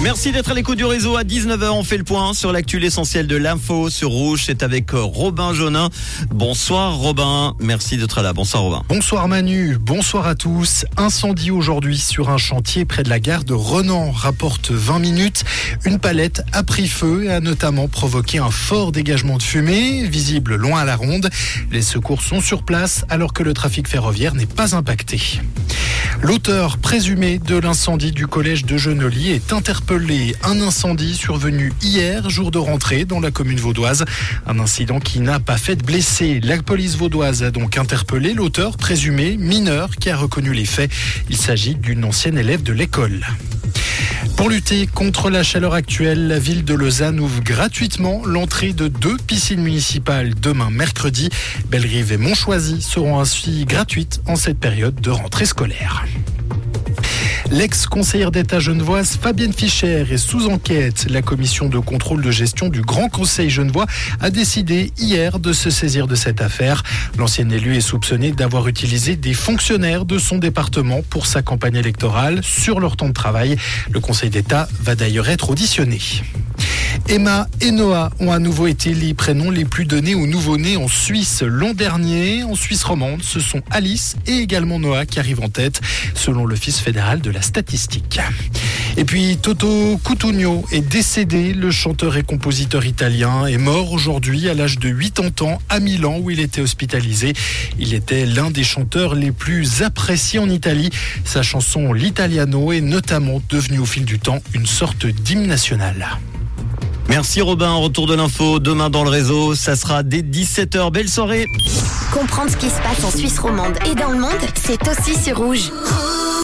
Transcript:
Merci d'être à l'écoute du réseau. À 19h, on fait le point sur l'actu essentiel de l'info sur Rouge. C'est avec euh, Robin Jonin. Bonsoir Robin. Merci d'être là. Bonsoir Robin. Bonsoir Manu. Bonsoir à tous. Incendie aujourd'hui sur un chantier près de la gare de Renan. Rapporte 20 minutes. Une palette a pris feu et a notamment provoqué un fort dégagement de fumée, visible loin à la ronde. Les secours sont sur place alors que le trafic ferroviaire n'est pas impacté. L'auteur présumé de l'incendie du collège de Genoli est interpellé. Un incendie survenu hier, jour de rentrée, dans la commune vaudoise. Un incident qui n'a pas fait de blessés. La police vaudoise a donc interpellé l'auteur présumé mineur qui a reconnu les faits. Il s'agit d'une ancienne élève de l'école. Pour lutter contre la chaleur actuelle, la ville de Lausanne ouvre gratuitement l'entrée de deux piscines municipales demain mercredi. Bellerive et Montchoisy seront ainsi gratuites en cette période de rentrée scolaire. L'ex-conseillère d'État genevoise Fabienne Fischer est sous enquête. La commission de contrôle de gestion du Grand Conseil genevois a décidé hier de se saisir de cette affaire. L'ancienne élue est soupçonnée d'avoir utilisé des fonctionnaires de son département pour sa campagne électorale sur leur temps de travail. Le Conseil d'État va d'ailleurs être auditionné. Emma et Noah ont à nouveau été les prénoms les plus donnés aux nouveau-nés en Suisse l'an dernier. En Suisse romande, ce sont Alice et également Noah qui arrivent en tête, selon l'Office fédéral de la statistique. Et puis Toto Cutugno est décédé. Le chanteur et compositeur italien est mort aujourd'hui à l'âge de 80 ans à Milan où il était hospitalisé. Il était l'un des chanteurs les plus appréciés en Italie. Sa chanson L'Italiano est notamment devenue au fil du temps une sorte d'hymne national. Merci Robin, retour de l'info demain dans le réseau, ça sera dès 17h. Belle soirée. Comprendre ce qui se passe en Suisse romande et dans le monde, c'est aussi sur rouge.